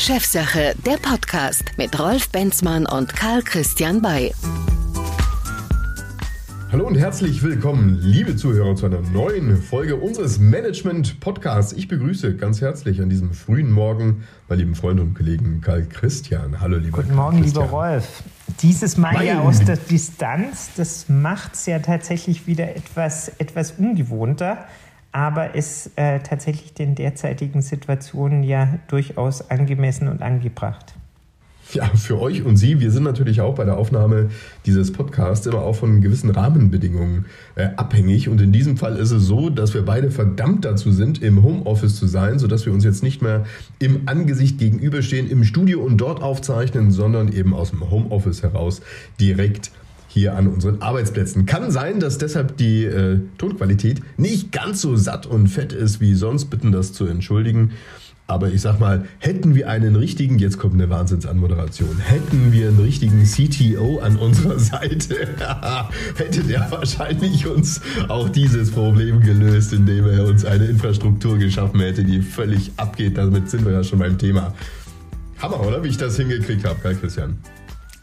Chefsache, der Podcast mit Rolf Benzmann und Karl Christian Bay. Hallo und herzlich willkommen, liebe Zuhörer, zu einer neuen Folge unseres Management-Podcasts. Ich begrüße ganz herzlich an diesem frühen Morgen meine lieben Freunde und Kollegen Karl Christian. Hallo, lieber Guten Morgen, lieber Rolf. Dieses Mal mein ja aus der Distanz, das macht es ja tatsächlich wieder etwas, etwas ungewohnter, aber ist äh, tatsächlich den derzeitigen Situationen ja durchaus angemessen und angebracht. Ja, für euch und Sie, wir sind natürlich auch bei der Aufnahme dieses Podcasts immer auch von gewissen Rahmenbedingungen äh, abhängig. Und in diesem Fall ist es so, dass wir beide verdammt dazu sind, im Homeoffice zu sein, sodass wir uns jetzt nicht mehr im Angesicht gegenüberstehen, im Studio und dort aufzeichnen, sondern eben aus dem Homeoffice heraus direkt hier an unseren Arbeitsplätzen. Kann sein, dass deshalb die äh, Tonqualität nicht ganz so satt und fett ist wie sonst. Bitten das zu entschuldigen. Aber ich sag mal, hätten wir einen richtigen, jetzt kommt eine Wahnsinnsanmoderation, hätten wir einen richtigen CTO an unserer Seite, hätte der wahrscheinlich uns auch dieses Problem gelöst, indem er uns eine Infrastruktur geschaffen hätte, die völlig abgeht. Damit sind wir ja schon beim Thema. Hammer, oder? Wie ich das hingekriegt habe, geil, Christian.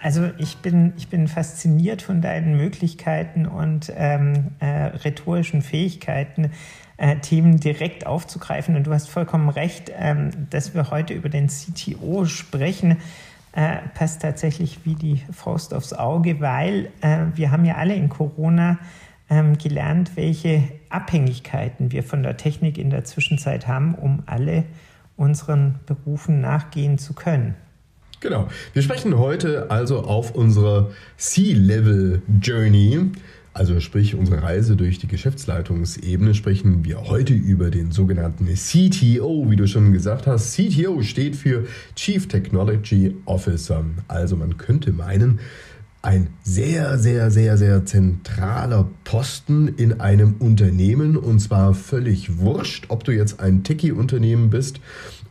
Also ich bin, ich bin fasziniert von deinen Möglichkeiten und ähm, äh, rhetorischen Fähigkeiten äh, Themen direkt aufzugreifen. Und du hast vollkommen recht, ähm, dass wir heute über den CTO sprechen. Äh, passt tatsächlich wie die Faust aufs Auge, weil äh, wir haben ja alle in Corona ähm, gelernt, welche Abhängigkeiten wir von der Technik in der Zwischenzeit haben, um alle unseren Berufen nachgehen zu können. Genau. Wir sprechen heute also auf unserer C-Level Journey also sprich unsere Reise durch die Geschäftsleitungsebene, sprechen wir heute über den sogenannten CTO, wie du schon gesagt hast. CTO steht für Chief Technology Officer. Also man könnte meinen, ein sehr, sehr, sehr, sehr zentraler Posten in einem Unternehmen und zwar völlig wurscht, ob du jetzt ein Techie-Unternehmen bist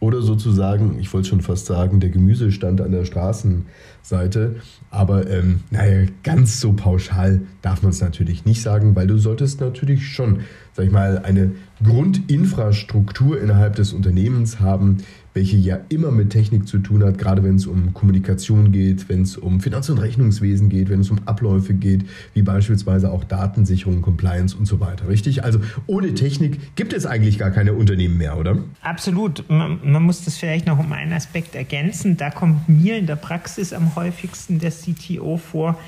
oder sozusagen, ich wollte schon fast sagen, der Gemüsestand an der Straßenseite. Aber ähm, naja, ganz so pauschal darf man es natürlich nicht sagen, weil du solltest natürlich schon, sag ich mal, eine Grundinfrastruktur innerhalb des Unternehmens haben, welche ja immer mit Technik zu tun hat, gerade wenn es um Kommunikation geht, wenn es um Finanz- und Rechnungswesen geht, wenn es um Abläufe geht, wie beispielsweise auch Datensicherung, Compliance und so weiter. Richtig? Also ohne Technik gibt es eigentlich gar keine Unternehmen mehr, oder? Absolut. Man, man muss das vielleicht noch um einen Aspekt ergänzen. Da kommt mir in der Praxis am häufigsten der CTO vor.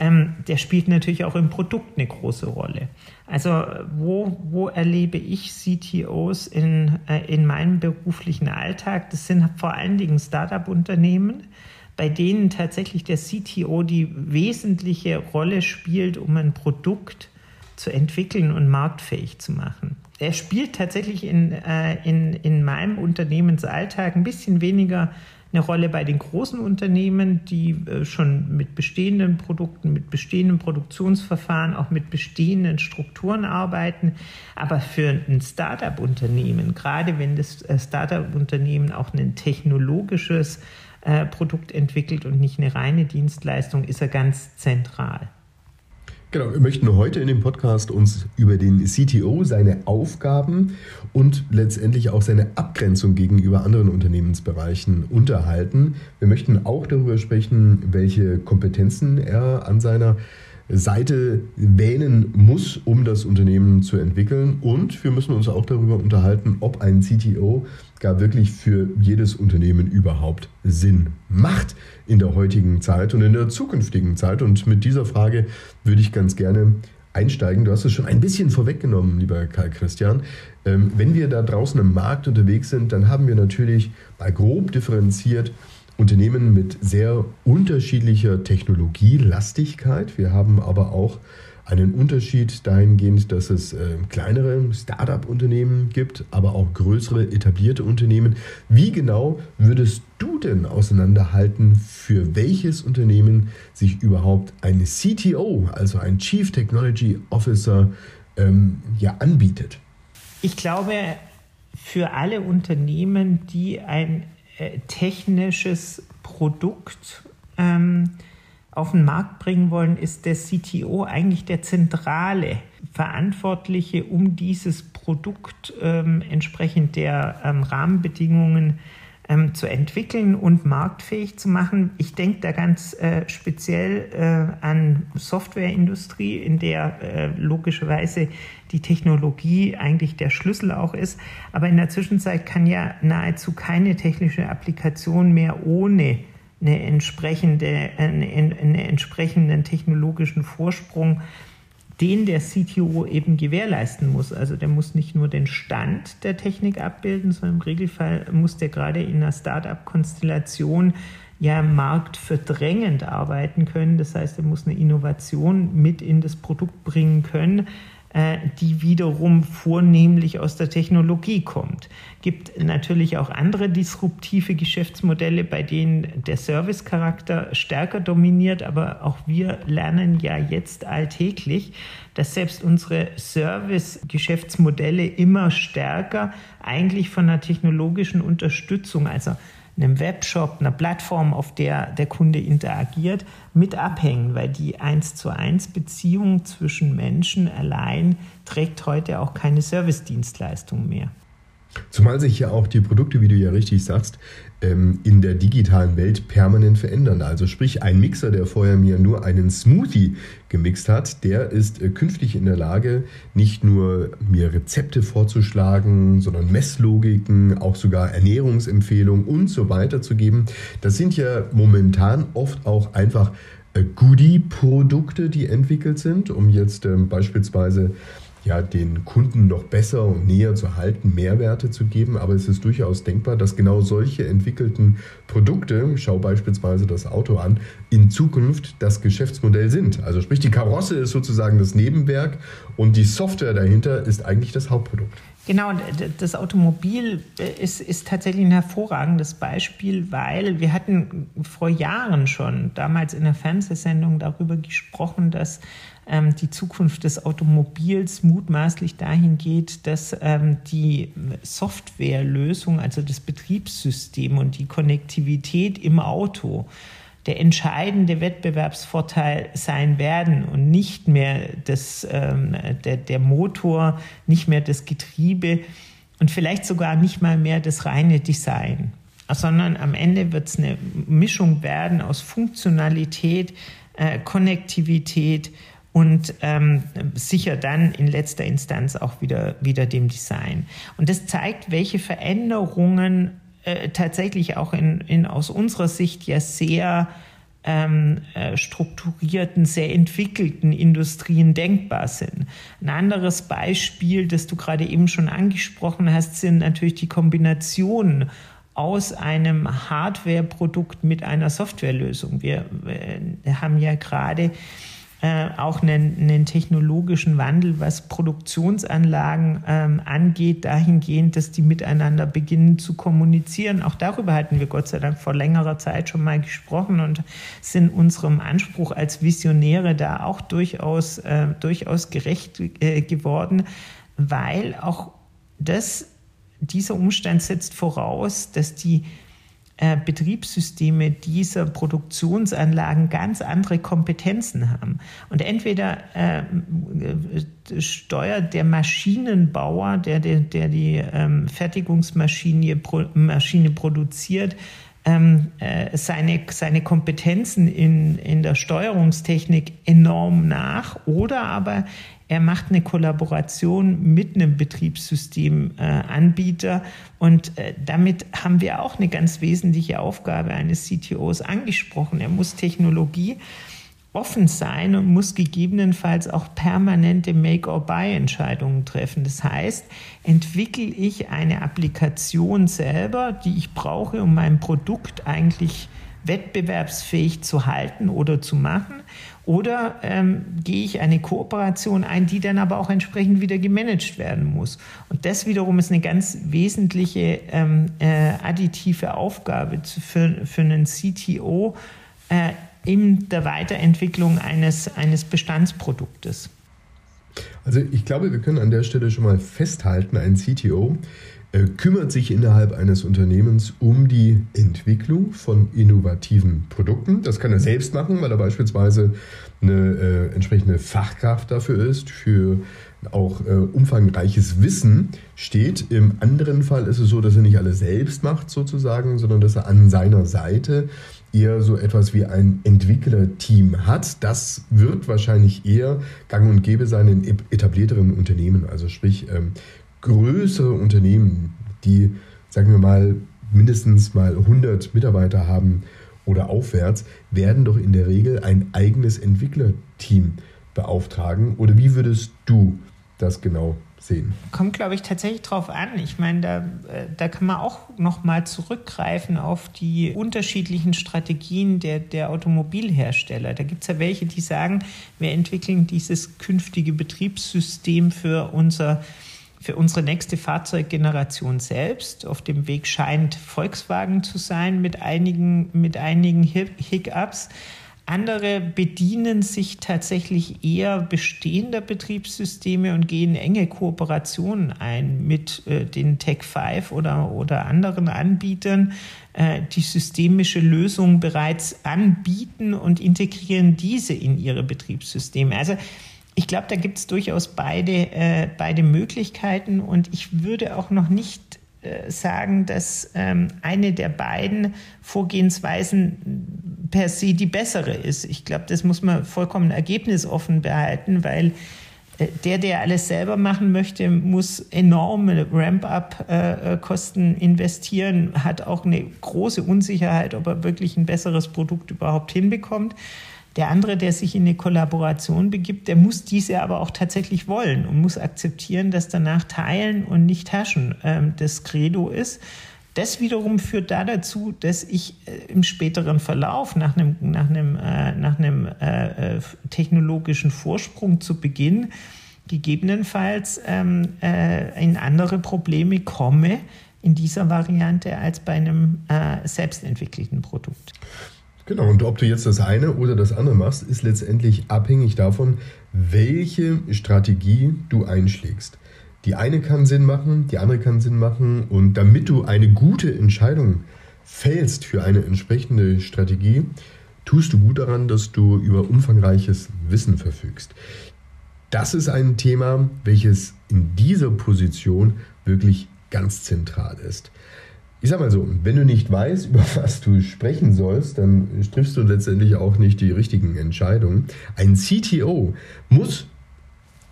Ähm, der spielt natürlich auch im Produkt eine große Rolle. Also wo, wo erlebe ich CTOs in, äh, in meinem beruflichen Alltag? Das sind vor allen Dingen Startup-Unternehmen, bei denen tatsächlich der CTO die wesentliche Rolle spielt, um ein Produkt zu entwickeln und marktfähig zu machen. Er spielt tatsächlich in, äh, in, in meinem Unternehmensalltag ein bisschen weniger eine Rolle bei den großen Unternehmen, die äh, schon mit bestehenden Produkten, mit bestehenden Produktionsverfahren, auch mit bestehenden Strukturen arbeiten. Aber für ein Startup-Unternehmen, gerade wenn das äh, Startup-Unternehmen auch ein technologisches äh, Produkt entwickelt und nicht eine reine Dienstleistung, ist er ganz zentral. Genau, wir möchten heute in dem Podcast uns über den CTO, seine Aufgaben und letztendlich auch seine Abgrenzung gegenüber anderen Unternehmensbereichen unterhalten. Wir möchten auch darüber sprechen, welche Kompetenzen er an seiner Seite wählen muss, um das Unternehmen zu entwickeln. Und wir müssen uns auch darüber unterhalten, ob ein CTO gar wirklich für jedes Unternehmen überhaupt Sinn macht in der heutigen Zeit und in der zukünftigen Zeit. Und mit dieser Frage würde ich ganz gerne einsteigen. Du hast es schon ein bisschen vorweggenommen, lieber Karl Christian. Ähm, wenn wir da draußen im Markt unterwegs sind, dann haben wir natürlich mal grob differenziert Unternehmen mit sehr unterschiedlicher Technologielastigkeit. Wir haben aber auch einen Unterschied dahingehend, dass es äh, kleinere Start-up-Unternehmen gibt, aber auch größere etablierte Unternehmen. Wie genau würdest du denn auseinanderhalten, für welches Unternehmen sich überhaupt ein CTO, also ein Chief Technology Officer, ähm, ja anbietet? Ich glaube, für alle Unternehmen, die ein technisches Produkt ähm, auf den Markt bringen wollen, ist der CTO eigentlich der zentrale Verantwortliche, um dieses Produkt ähm, entsprechend der ähm, Rahmenbedingungen ähm, zu entwickeln und marktfähig zu machen. Ich denke da ganz äh, speziell äh, an Softwareindustrie, in der äh, logischerweise die Technologie eigentlich der Schlüssel auch ist. Aber in der Zwischenzeit kann ja nahezu keine technische Applikation mehr ohne eine entsprechende, einen, einen entsprechenden technologischen Vorsprung den der CTO eben gewährleisten muss. Also der muss nicht nur den Stand der Technik abbilden, sondern im Regelfall muss der gerade in einer Startup-Konstellation ja marktverdrängend arbeiten können. Das heißt, er muss eine Innovation mit in das Produkt bringen können, die wiederum vornehmlich aus der Technologie kommt. Gibt natürlich auch andere disruptive Geschäftsmodelle, bei denen der Servicecharakter stärker dominiert, aber auch wir lernen ja jetzt alltäglich, dass selbst unsere Service-Geschäftsmodelle immer stärker eigentlich von einer technologischen Unterstützung, also einem Webshop, einer Plattform, auf der der Kunde interagiert, mit abhängen, weil die 1 zu 1 Beziehung zwischen Menschen allein trägt heute auch keine Service-Dienstleistung mehr. Zumal sich ja auch die Produkte, wie du ja richtig sagst, in der digitalen Welt permanent verändern. Also sprich, ein Mixer, der vorher mir nur einen Smoothie gemixt hat, der ist äh, künftig in der Lage, nicht nur mir Rezepte vorzuschlagen, sondern Messlogiken, auch sogar Ernährungsempfehlungen und so weiter zu geben. Das sind ja momentan oft auch einfach äh, Goodie-Produkte, die entwickelt sind, um jetzt ähm, beispielsweise ja, den Kunden noch besser und näher zu halten, Mehrwerte zu geben. Aber es ist durchaus denkbar, dass genau solche entwickelten Produkte, schau beispielsweise das Auto an, in Zukunft das Geschäftsmodell sind. Also sprich, die Karosse ist sozusagen das Nebenwerk und die Software dahinter ist eigentlich das Hauptprodukt. Genau, das Automobil äh, ist, ist tatsächlich ein hervorragendes Beispiel, weil wir hatten vor Jahren schon damals in der Fernsehsendung darüber gesprochen, dass ähm, die Zukunft des Automobils mutmaßlich dahin geht, dass ähm, die Softwarelösung, also das Betriebssystem und die Konnektivität im Auto der entscheidende Wettbewerbsvorteil sein werden und nicht mehr das, ähm, der, der Motor, nicht mehr das Getriebe und vielleicht sogar nicht mal mehr das reine Design, sondern am Ende wird es eine Mischung werden aus Funktionalität, äh, Konnektivität und ähm, sicher dann in letzter Instanz auch wieder, wieder dem Design. Und das zeigt, welche Veränderungen äh, tatsächlich auch in, in aus unserer Sicht ja sehr ähm, äh, strukturierten, sehr entwickelten Industrien denkbar sind. Ein anderes Beispiel, das du gerade eben schon angesprochen hast, sind natürlich die Kombinationen aus einem Hardware-Produkt mit einer Softwarelösung. Wir äh, haben ja gerade äh, auch einen, einen, technologischen Wandel, was Produktionsanlagen ähm, angeht, dahingehend, dass die miteinander beginnen zu kommunizieren. Auch darüber hatten wir Gott sei Dank vor längerer Zeit schon mal gesprochen und sind unserem Anspruch als Visionäre da auch durchaus, äh, durchaus gerecht äh, geworden, weil auch das, dieser Umstand setzt voraus, dass die Betriebssysteme dieser Produktionsanlagen ganz andere Kompetenzen haben. Und entweder äh, steuert der Maschinenbauer, der, der, der die ähm, Fertigungsmaschine Pro, Maschine produziert, ähm, äh, seine, seine Kompetenzen in, in der Steuerungstechnik enorm nach oder aber er macht eine Kollaboration mit einem Betriebssystemanbieter und äh, damit haben wir auch eine ganz wesentliche Aufgabe eines CTOs angesprochen. Er muss Technologie offen sein und muss gegebenenfalls auch permanente Make-or-Buy-Entscheidungen treffen. Das heißt, entwickle ich eine Applikation selber, die ich brauche, um mein Produkt eigentlich wettbewerbsfähig zu halten oder zu machen? Oder ähm, gehe ich eine Kooperation ein, die dann aber auch entsprechend wieder gemanagt werden muss? Und das wiederum ist eine ganz wesentliche ähm, äh, additive Aufgabe für, für einen CTO äh, in der Weiterentwicklung eines, eines Bestandsproduktes. Also ich glaube, wir können an der Stelle schon mal festhalten, ein CTO kümmert sich innerhalb eines Unternehmens um die Entwicklung von innovativen Produkten. Das kann er selbst machen, weil er beispielsweise eine äh, entsprechende Fachkraft dafür ist, für auch äh, umfangreiches Wissen steht. Im anderen Fall ist es so, dass er nicht alles selbst macht sozusagen, sondern dass er an seiner Seite eher so etwas wie ein Entwicklerteam hat. Das wird wahrscheinlich eher gang und gäbe sein in etablierteren Unternehmen, also sprich ähm, größere Unternehmen, die, sagen wir mal, mindestens mal 100 Mitarbeiter haben oder aufwärts, werden doch in der Regel ein eigenes Entwicklerteam beauftragen. Oder wie würdest du das genau sehen? Kommt, glaube ich, tatsächlich drauf an. Ich meine, da, äh, da kann man auch noch mal zurückgreifen auf die unterschiedlichen Strategien der, der Automobilhersteller. Da gibt es ja welche, die sagen, wir entwickeln dieses künftige Betriebssystem für unser für unsere nächste Fahrzeuggeneration selbst. Auf dem Weg scheint Volkswagen zu sein mit einigen, mit einigen Hiccups. Andere bedienen sich tatsächlich eher bestehender Betriebssysteme und gehen enge Kooperationen ein mit äh, den Tech 5 oder, oder anderen Anbietern, äh, die systemische Lösungen bereits anbieten und integrieren diese in ihre Betriebssysteme. Also ich glaube, da gibt es durchaus beide, äh, beide Möglichkeiten und ich würde auch noch nicht äh, sagen, dass ähm, eine der beiden Vorgehensweisen per se die bessere ist. Ich glaube, das muss man vollkommen ergebnisoffen behalten, weil äh, der, der alles selber machen möchte, muss enorme Ramp-up-Kosten investieren, hat auch eine große Unsicherheit, ob er wirklich ein besseres Produkt überhaupt hinbekommt. Der andere, der sich in eine Kollaboration begibt, der muss diese aber auch tatsächlich wollen und muss akzeptieren, dass danach Teilen und nicht Taschen ähm, das Credo ist. Das wiederum führt da dazu, dass ich äh, im späteren Verlauf nach einem, nach einem, äh, nach einem äh, äh technologischen Vorsprung zu Beginn gegebenenfalls ähm, äh, in andere Probleme komme in dieser Variante als bei einem äh, selbstentwickelten Produkt. Genau, und ob du jetzt das eine oder das andere machst, ist letztendlich abhängig davon, welche Strategie du einschlägst. Die eine kann Sinn machen, die andere kann Sinn machen und damit du eine gute Entscheidung fällst für eine entsprechende Strategie, tust du gut daran, dass du über umfangreiches Wissen verfügst. Das ist ein Thema, welches in dieser Position wirklich ganz zentral ist ich sag mal so, wenn du nicht weißt, über was du sprechen sollst, dann triffst du letztendlich auch nicht die richtigen Entscheidungen. Ein CTO muss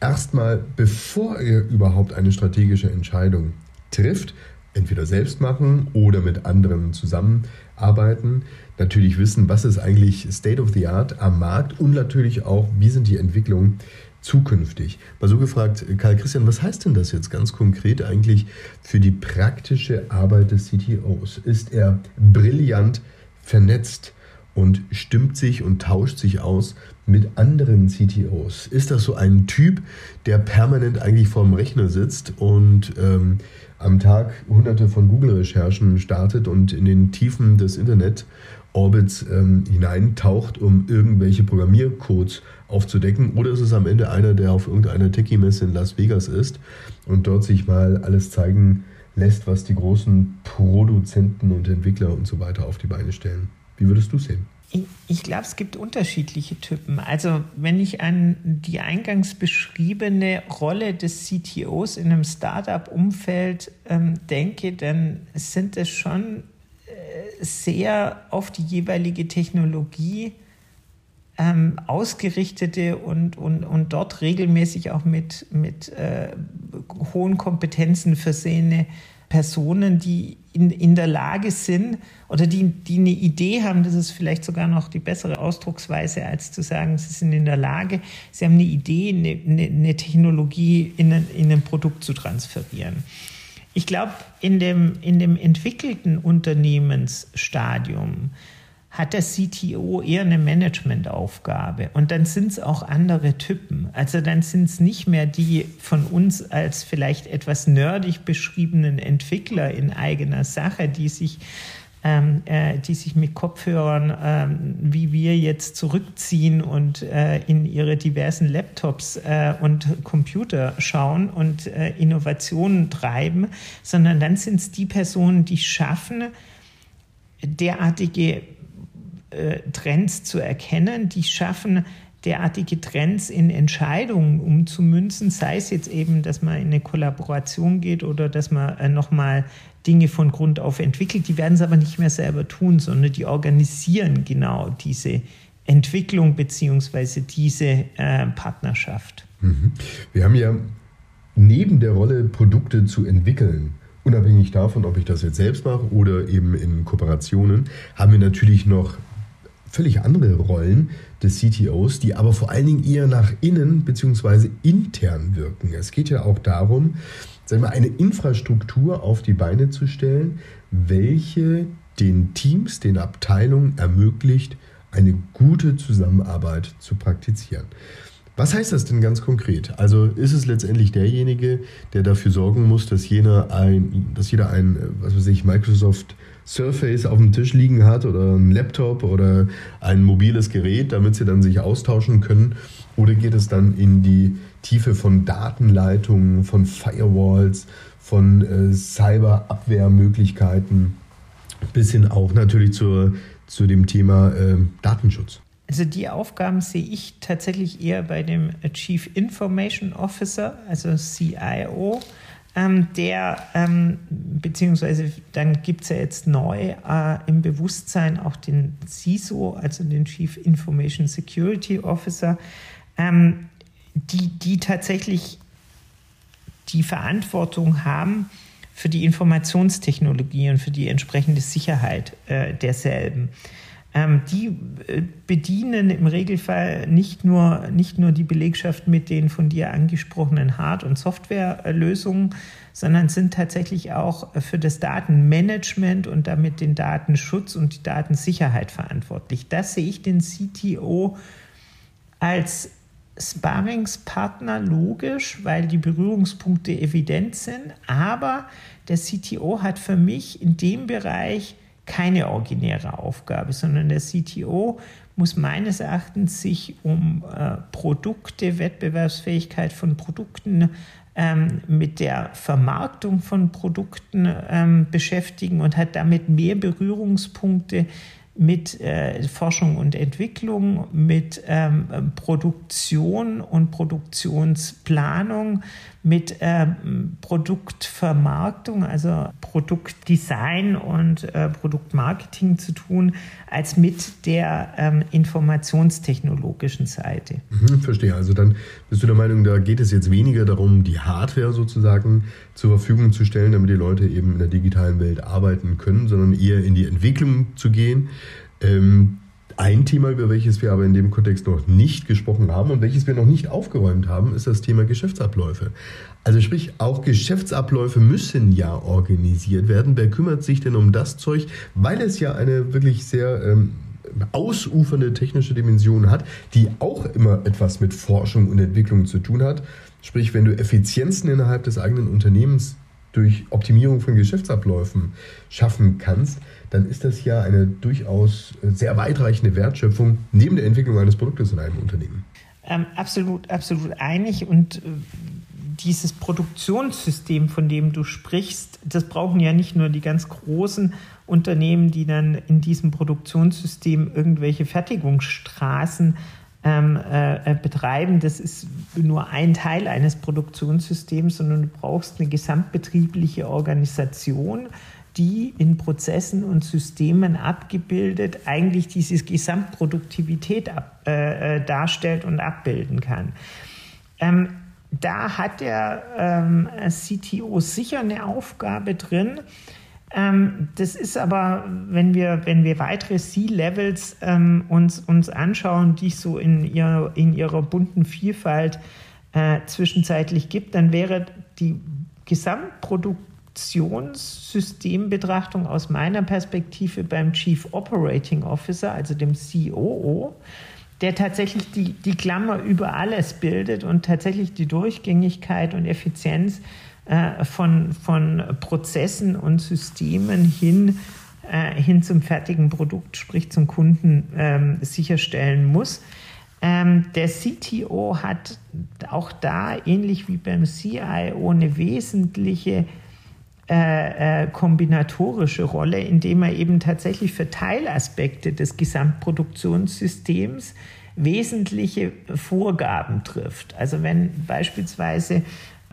erstmal, bevor er überhaupt eine strategische Entscheidung trifft, entweder selbst machen oder mit anderen zusammenarbeiten, natürlich wissen, was ist eigentlich State of the Art am Markt und natürlich auch, wie sind die Entwicklungen zukünftig. Mal so gefragt, Karl Christian, was heißt denn das jetzt ganz konkret eigentlich für die praktische Arbeit des CTOs? Ist er brillant vernetzt und stimmt sich und tauscht sich aus mit anderen CTOs? Ist das so ein Typ, der permanent eigentlich vorm Rechner sitzt und ähm, am Tag hunderte von Google-Recherchen startet und in den Tiefen des Internet Orbits ähm, hineintaucht, um irgendwelche Programmiercodes aufzudecken? Oder ist es am Ende einer, der auf irgendeiner Techie-Messe in Las Vegas ist und dort sich mal alles zeigen lässt, was die großen Produzenten und Entwickler und so weiter auf die Beine stellen? Wie würdest du sehen? Ich, ich glaube, es gibt unterschiedliche Typen. Also wenn ich an die eingangs beschriebene Rolle des CTOs in einem Startup-Umfeld ähm, denke, dann sind es schon sehr auf die jeweilige Technologie ähm, ausgerichtete und, und, und dort regelmäßig auch mit, mit äh, hohen Kompetenzen versehene Personen, die in, in der Lage sind oder die, die eine Idee haben, das ist vielleicht sogar noch die bessere Ausdrucksweise, als zu sagen, sie sind in der Lage, sie haben eine Idee, eine, eine, Technologie in ein, in ein Produkt zu transferieren. Ich glaube, in dem, in dem entwickelten Unternehmensstadium hat der CTO eher eine Managementaufgabe. Und dann sind es auch andere Typen. Also dann sind es nicht mehr die von uns als vielleicht etwas nerdig beschriebenen Entwickler in eigener Sache, die sich ähm, äh, die sich mit Kopfhörern, ähm, wie wir jetzt zurückziehen und äh, in ihre diversen Laptops äh, und Computer schauen und Innovationen treiben, sondern dann sind es die Personen, die schaffen, derartige äh, Trends zu erkennen, die schaffen, derartige Trends in Entscheidungen umzumünzen, sei es jetzt eben, dass man in eine Kollaboration geht oder dass man äh, nochmal Dinge von Grund auf entwickelt. Die werden es aber nicht mehr selber tun, sondern die organisieren genau diese Entwicklung bzw. diese äh, Partnerschaft. Mhm. Wir haben ja neben der Rolle, Produkte zu entwickeln, unabhängig davon, ob ich das jetzt selbst mache oder eben in Kooperationen, haben wir natürlich noch völlig andere Rollen des CTOs, die aber vor allen Dingen eher nach innen bzw. intern wirken. Es geht ja auch darum, sagen wir, eine Infrastruktur auf die Beine zu stellen, welche den Teams, den Abteilungen ermöglicht, eine gute Zusammenarbeit zu praktizieren. Was heißt das denn ganz konkret? Also ist es letztendlich derjenige, der dafür sorgen muss, dass jener ein, dass jeder ein, was weiß ich, Microsoft Surface auf dem Tisch liegen hat oder ein Laptop oder ein mobiles Gerät, damit sie dann sich austauschen können? Oder geht es dann in die Tiefe von Datenleitungen, von Firewalls, von äh, Cyberabwehrmöglichkeiten bis hin auch natürlich zur, zu dem Thema äh, Datenschutz? Also die Aufgaben sehe ich tatsächlich eher bei dem Chief Information Officer, also CIO, ähm, der, ähm, beziehungsweise dann gibt es ja jetzt neu äh, im Bewusstsein auch den CISO, also den Chief Information Security Officer, ähm, die, die tatsächlich die Verantwortung haben für die Informationstechnologie und für die entsprechende Sicherheit äh, derselben. Ähm, die äh, bedienen im Regelfall nicht nur, nicht nur die Belegschaft mit den von dir angesprochenen Hard- und Softwarelösungen, sondern sind tatsächlich auch für das Datenmanagement und damit den Datenschutz und die Datensicherheit verantwortlich. Das sehe ich den CTO als Sparringspartner logisch, weil die Berührungspunkte evident sind, aber der CTO hat für mich in dem Bereich keine originäre Aufgabe, sondern der CTO muss meines Erachtens sich um äh, Produkte, Wettbewerbsfähigkeit von Produkten, ähm, mit der Vermarktung von Produkten ähm, beschäftigen und hat damit mehr Berührungspunkte mit äh, Forschung und Entwicklung, mit ähm, Produktion und Produktionsplanung, mit ähm, Produktvermarktung, also Produktdesign und äh, Produktmarketing zu tun, als mit der ähm, informationstechnologischen Seite. Mhm, verstehe. Also dann bist du der Meinung, da geht es jetzt weniger darum, die Hardware sozusagen zur Verfügung zu stellen, damit die Leute eben in der digitalen Welt arbeiten können, sondern eher in die Entwicklung zu gehen. Ähm, ein Thema, über welches wir aber in dem Kontext noch nicht gesprochen haben und welches wir noch nicht aufgeräumt haben, ist das Thema Geschäftsabläufe. Also sprich, auch Geschäftsabläufe müssen ja organisiert werden. Wer kümmert sich denn um das Zeug, weil es ja eine wirklich sehr ähm, ausufernde technische Dimension hat, die auch immer etwas mit Forschung und Entwicklung zu tun hat. Sprich, wenn du Effizienzen innerhalb des eigenen Unternehmens durch Optimierung von Geschäftsabläufen schaffen kannst, dann ist das ja eine durchaus sehr weitreichende Wertschöpfung neben der Entwicklung eines Produktes in einem Unternehmen. Ähm, absolut, absolut einig. Und äh, dieses Produktionssystem, von dem du sprichst, das brauchen ja nicht nur die ganz großen Unternehmen, die dann in diesem Produktionssystem irgendwelche Fertigungsstraßen ähm, äh, betreiben. Das ist nur ein Teil eines Produktionssystems, sondern du brauchst eine gesamtbetriebliche Organisation, die in Prozessen und Systemen abgebildet eigentlich diese Gesamtproduktivität ab, äh, äh darstellt und abbilden kann. Ähm, da hat der ähm, CTO sicher eine Aufgabe drin. Ähm, das ist aber, wenn wir, wenn wir weitere C-Levels ähm, uns, uns anschauen, die es so in, ihr, in ihrer bunten Vielfalt äh, zwischenzeitlich gibt, dann wäre die Gesamtproduktionssystembetrachtung aus meiner Perspektive beim Chief Operating Officer, also dem COO, der tatsächlich die, die Klammer über alles bildet und tatsächlich die Durchgängigkeit und Effizienz äh, von, von Prozessen und Systemen hin äh, hin zum fertigen Produkt, sprich zum Kunden, ähm, sicherstellen muss. Ähm, der CTO hat auch da, ähnlich wie beim CIO, eine wesentliche äh, äh, kombinatorische Rolle, indem er eben tatsächlich für Teilaspekte des Gesamtproduktionssystems wesentliche Vorgaben trifft. Also wenn beispielsweise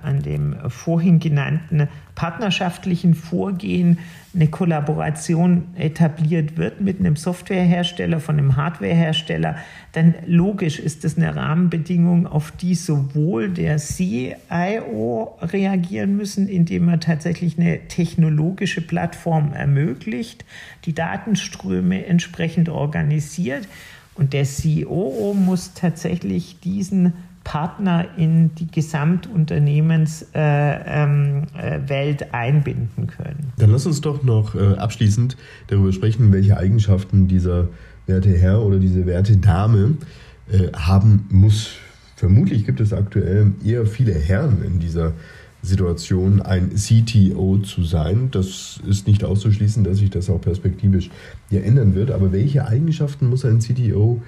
an dem vorhin genannten partnerschaftlichen Vorgehen eine Kollaboration etabliert wird mit einem Softwarehersteller von einem Hardwarehersteller, dann logisch ist das eine Rahmenbedingung, auf die sowohl der CIO reagieren müssen, indem er tatsächlich eine technologische Plattform ermöglicht, die Datenströme entsprechend organisiert. Und der COO muss tatsächlich diesen Partner in die Gesamtunternehmenswelt äh, ähm, äh, einbinden können. Dann lass uns doch noch äh, abschließend darüber sprechen, welche Eigenschaften dieser werte Herr oder diese werte Dame äh, haben muss. Vermutlich gibt es aktuell eher viele Herren in dieser Situation, ein CTO zu sein. Das ist nicht auszuschließen, dass sich das auch perspektivisch hier ändern wird. Aber welche Eigenschaften muss ein CTO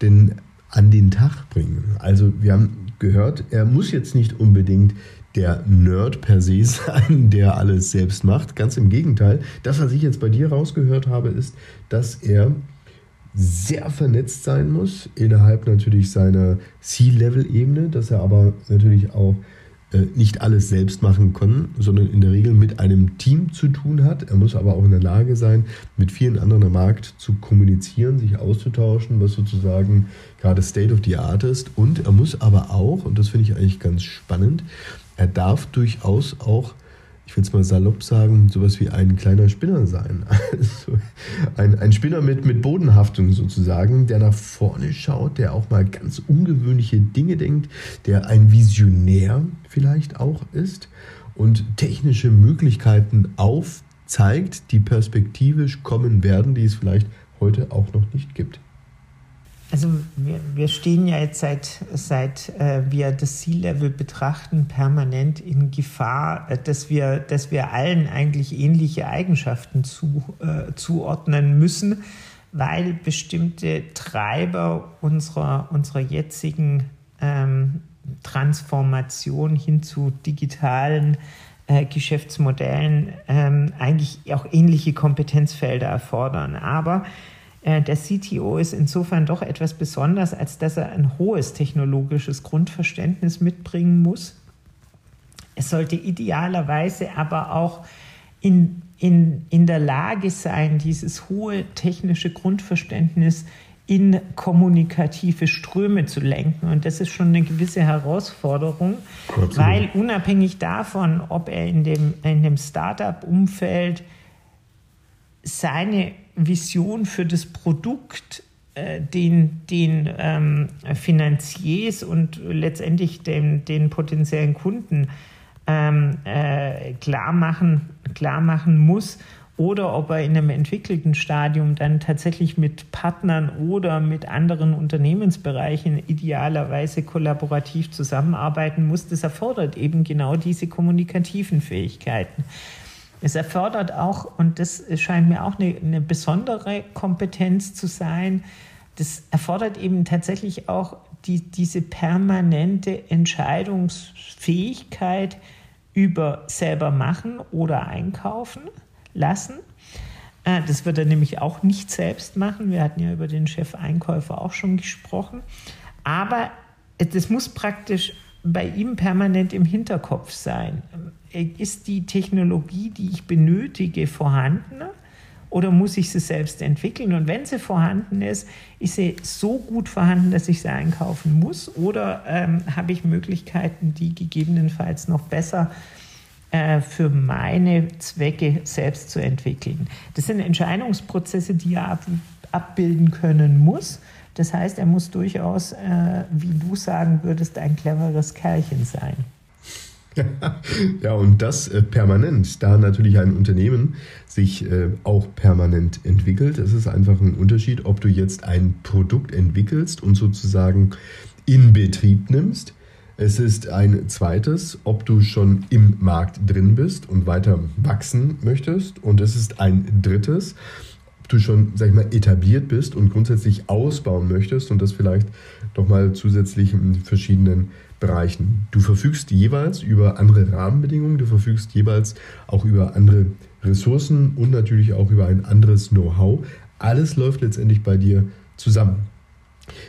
denn an den Tag bringen. Also wir haben gehört, er muss jetzt nicht unbedingt der Nerd per se sein, der alles selbst macht. Ganz im Gegenteil. Das, was ich jetzt bei dir rausgehört habe, ist, dass er sehr vernetzt sein muss innerhalb natürlich seiner C-Level-Ebene, dass er aber natürlich auch nicht alles selbst machen können, sondern in der Regel mit einem Team zu tun hat. Er muss aber auch in der Lage sein, mit vielen anderen am Markt zu kommunizieren, sich auszutauschen, was sozusagen gerade State of the Art ist. Und er muss aber auch, und das finde ich eigentlich ganz spannend, er darf durchaus auch ich will es mal salopp sagen, sowas wie ein kleiner Spinner sein. Also ein, ein Spinner mit, mit Bodenhaftung sozusagen, der nach vorne schaut, der auch mal ganz ungewöhnliche Dinge denkt, der ein Visionär vielleicht auch ist und technische Möglichkeiten aufzeigt, die perspektivisch kommen werden, die es vielleicht heute auch noch nicht gibt. Also wir, wir stehen ja jetzt seit, seit äh, wir das Sea-Level betrachten, permanent in Gefahr, äh, dass, wir, dass wir allen eigentlich ähnliche Eigenschaften zu, äh, zuordnen müssen, weil bestimmte Treiber unserer, unserer jetzigen ähm, Transformation hin zu digitalen äh, Geschäftsmodellen ähm, eigentlich auch ähnliche Kompetenzfelder erfordern. Aber der CTO ist insofern doch etwas besonders, als dass er ein hohes technologisches Grundverständnis mitbringen muss. Es sollte idealerweise aber auch in, in, in der Lage sein, dieses hohe technische Grundverständnis in kommunikative Ströme zu lenken. Und das ist schon eine gewisse Herausforderung, Absolut. weil unabhängig davon, ob er in dem, in dem Startup-Umfeld seine Vision für das Produkt äh, den, den ähm, Finanziers und letztendlich den, den potenziellen Kunden ähm, äh, klar, machen, klar machen muss oder ob er in einem entwickelten Stadium dann tatsächlich mit Partnern oder mit anderen Unternehmensbereichen idealerweise kollaborativ zusammenarbeiten muss. Das erfordert eben genau diese kommunikativen Fähigkeiten. Es erfordert auch, und das scheint mir auch eine, eine besondere Kompetenz zu sein, das erfordert eben tatsächlich auch die, diese permanente Entscheidungsfähigkeit über selber machen oder einkaufen lassen. Äh, das wird er nämlich auch nicht selbst machen. Wir hatten ja über den Chef-Einkäufer auch schon gesprochen. Aber das muss praktisch bei ihm permanent im Hinterkopf sein. Ist die Technologie, die ich benötige, vorhanden? Oder muss ich sie selbst entwickeln? Und wenn sie vorhanden ist, ist sie so gut vorhanden, dass ich sie einkaufen muss? Oder ähm, habe ich Möglichkeiten, die gegebenenfalls noch besser äh, für meine Zwecke selbst zu entwickeln? Das sind Entscheidungsprozesse, die er ab, abbilden können muss. Das heißt, er muss durchaus, äh, wie du sagen würdest, ein cleveres Kerlchen sein. ja, und das äh, permanent, da natürlich ein Unternehmen sich äh, auch permanent entwickelt. Es ist einfach ein Unterschied, ob du jetzt ein Produkt entwickelst und sozusagen in Betrieb nimmst Es ist ein zweites, ob du schon im Markt drin bist und weiter wachsen möchtest. Und es ist ein drittes, du schon, sag ich mal, etabliert bist und grundsätzlich ausbauen möchtest und das vielleicht doch mal zusätzlich in verschiedenen Bereichen. Du verfügst jeweils über andere Rahmenbedingungen, du verfügst jeweils auch über andere Ressourcen und natürlich auch über ein anderes Know-how. Alles läuft letztendlich bei dir zusammen.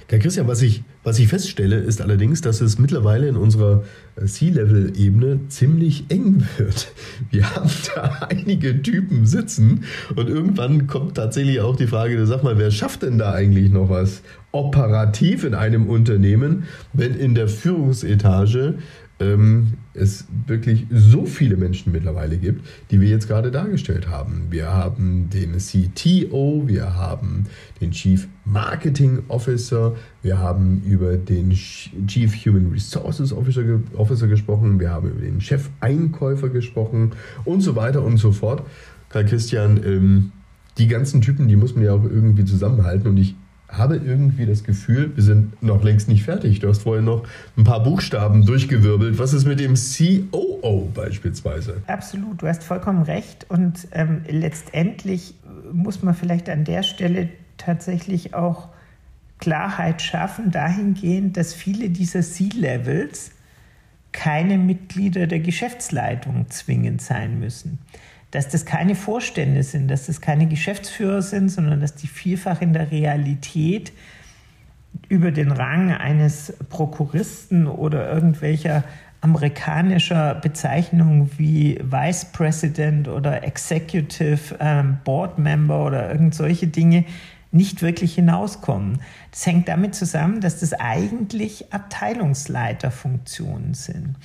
Herr Christian, was ich, was ich feststelle, ist allerdings, dass es mittlerweile in unserer äh, C-Level-Ebene ziemlich eng wird. Wir haben da einige Typen sitzen und irgendwann kommt tatsächlich auch die Frage, sag mal, wer schafft denn da eigentlich noch was operativ in einem Unternehmen, wenn in der Führungsetage ähm, es wirklich so viele Menschen mittlerweile gibt, die wir jetzt gerade dargestellt haben. Wir haben den CTO, wir haben den Chief Marketing Officer, wir haben über den Chief Human Resources Officer, Officer gesprochen, wir haben über den Chef Einkäufer gesprochen und so weiter und so fort. Karl Christian, ähm, die ganzen Typen, die muss man ja auch irgendwie zusammenhalten und ich habe irgendwie das Gefühl, wir sind noch längst nicht fertig. Du hast vorhin noch ein paar Buchstaben durchgewirbelt. Was ist mit dem COO beispielsweise? Absolut, du hast vollkommen recht. Und ähm, letztendlich muss man vielleicht an der Stelle tatsächlich auch Klarheit schaffen, dahingehend, dass viele dieser C-Levels keine Mitglieder der Geschäftsleitung zwingend sein müssen dass das keine Vorstände sind, dass das keine Geschäftsführer sind, sondern dass die vielfach in der Realität über den Rang eines Prokuristen oder irgendwelcher amerikanischer Bezeichnung wie Vice President oder Executive ähm, Board Member oder irgend solche Dinge nicht wirklich hinauskommen. Das hängt damit zusammen, dass das eigentlich Abteilungsleiterfunktionen sind.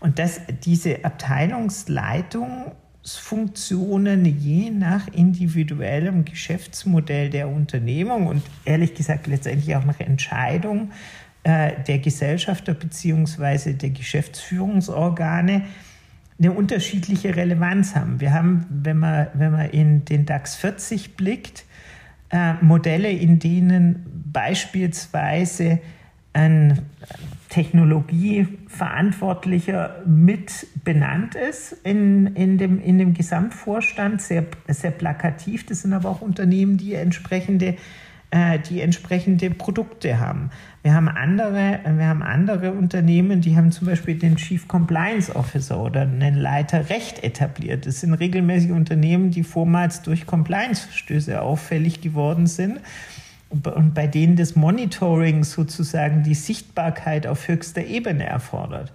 Und dass diese Abteilungsleitung Funktionen je nach individuellem Geschäftsmodell der Unternehmung und ehrlich gesagt letztendlich auch nach Entscheidung äh, der Gesellschafter bzw. der Geschäftsführungsorgane eine unterschiedliche Relevanz haben. Wir haben, wenn man, wenn man in den DAX 40 blickt, äh, Modelle, in denen beispielsweise ein Technologieverantwortlicher mit benannt ist in, in, dem, in dem Gesamtvorstand, sehr, sehr plakativ. Das sind aber auch Unternehmen, die entsprechende, äh, die entsprechende Produkte haben. Wir haben, andere, wir haben andere Unternehmen, die haben zum Beispiel den Chief Compliance Officer oder einen Leiter Recht etabliert. Das sind regelmäßig Unternehmen, die vormals durch Compliance-Verstöße auffällig geworden sind und bei denen das Monitoring sozusagen die Sichtbarkeit auf höchster Ebene erfordert.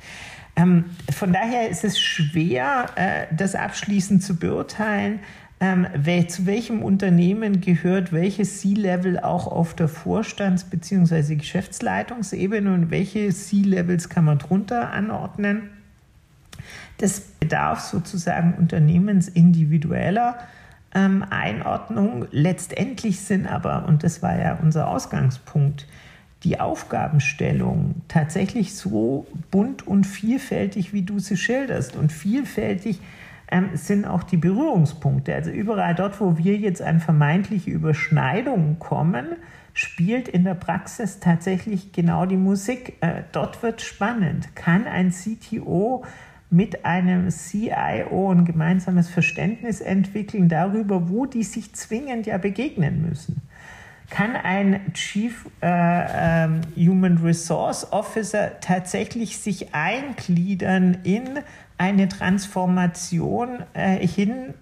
Ähm, von daher ist es schwer, äh, das abschließend zu beurteilen, ähm, zu welchem Unternehmen gehört welches C-Level auch auf der Vorstands- bzw. Geschäftsleitungsebene und welche C-Levels kann man drunter anordnen. Das bedarf sozusagen unternehmensindividueller ähm, Einordnung. Letztendlich sind aber, und das war ja unser Ausgangspunkt, die Aufgabenstellung tatsächlich so bunt und vielfältig, wie du sie schilderst. Und vielfältig ähm, sind auch die Berührungspunkte. Also überall dort, wo wir jetzt an vermeintliche Überschneidungen kommen, spielt in der Praxis tatsächlich genau die Musik. Äh, dort wird spannend. Kann ein CTO mit einem CIO ein gemeinsames Verständnis entwickeln darüber, wo die sich zwingend ja begegnen müssen. Kann ein Chief äh, ähm, Human Resource Officer tatsächlich sich eingliedern in eine Transformation äh, hin,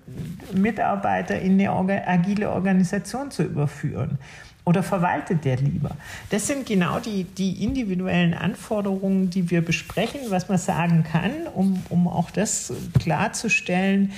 Mitarbeiter in eine agile Organisation zu überführen? Oder verwaltet der lieber? Das sind genau die, die individuellen Anforderungen, die wir besprechen, was man sagen kann, um, um auch das klarzustellen.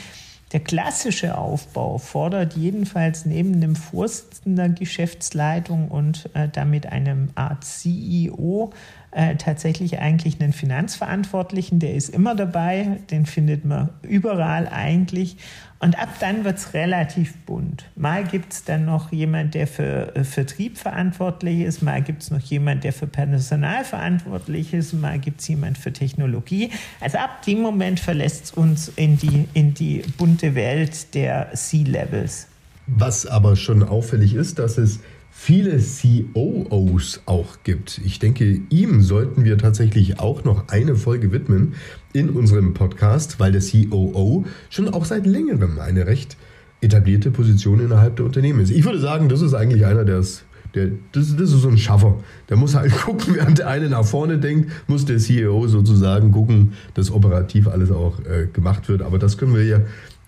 Der klassische Aufbau fordert jedenfalls neben dem Vorsitzenden der Geschäftsleitung und äh, damit einem Art CEO äh, tatsächlich eigentlich einen Finanzverantwortlichen, der ist immer dabei, den findet man überall eigentlich. Und ab dann wird es relativ bunt. Mal gibt es dann noch jemand, der für äh, Vertrieb verantwortlich ist, mal gibt es noch jemand, der für Personal verantwortlich ist, mal gibt es jemand für Technologie. Also ab dem Moment verlässt es uns in die, in die bunte Welt der C-Levels. Was aber schon auffällig ist, dass es viele COOs auch gibt. Ich denke, ihm sollten wir tatsächlich auch noch eine Folge widmen in unserem Podcast, weil der COO schon auch seit längerem eine recht etablierte Position innerhalb der Unternehmen ist. Ich würde sagen, das ist eigentlich einer, der es der, das, das, ist so ein Schaffer. Der muss halt gucken, während der eine nach vorne denkt, muss der CEO sozusagen gucken, dass operativ alles auch äh, gemacht wird. Aber das können wir ja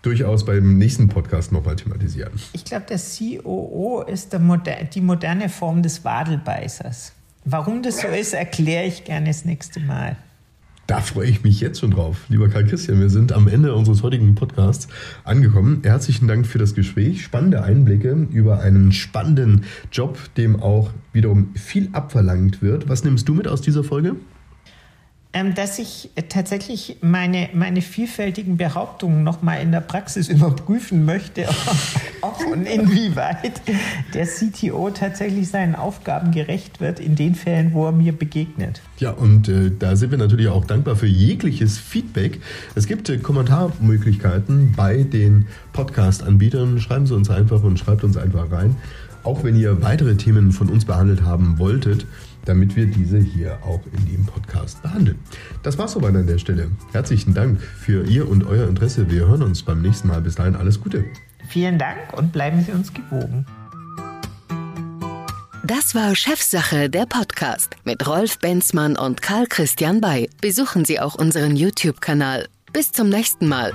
durchaus beim nächsten Podcast nochmal thematisieren. Ich glaube, der COO ist Moder die moderne Form des Wadelbeißers. Warum das so ist, erkläre ich gerne das nächste Mal. Da freue ich mich jetzt schon drauf. Lieber Karl Christian, wir sind am Ende unseres heutigen Podcasts angekommen. Herzlichen Dank für das Gespräch. Spannende Einblicke über einen spannenden Job, dem auch wiederum viel abverlangt wird. Was nimmst du mit aus dieser Folge? Ähm, dass ich tatsächlich meine, meine vielfältigen Behauptungen nochmal in der Praxis überprüfen möchte, ob und inwieweit der CTO tatsächlich seinen Aufgaben gerecht wird in den Fällen, wo er mir begegnet. Ja, und äh, da sind wir natürlich auch dankbar für jegliches Feedback. Es gibt äh, Kommentarmöglichkeiten bei den Podcast-Anbietern. Schreiben Sie uns einfach und schreibt uns einfach rein. Auch wenn ihr weitere Themen von uns behandelt haben wolltet, damit wir diese hier auch in dem Podcast behandeln. Das war's soweit an der Stelle. Herzlichen Dank für Ihr und euer Interesse. Wir hören uns beim nächsten Mal. Bis dahin alles Gute. Vielen Dank und bleiben Sie uns gewogen. Das war Chefsache, der Podcast mit Rolf Benzmann und Karl Christian Bay. Besuchen Sie auch unseren YouTube-Kanal. Bis zum nächsten Mal.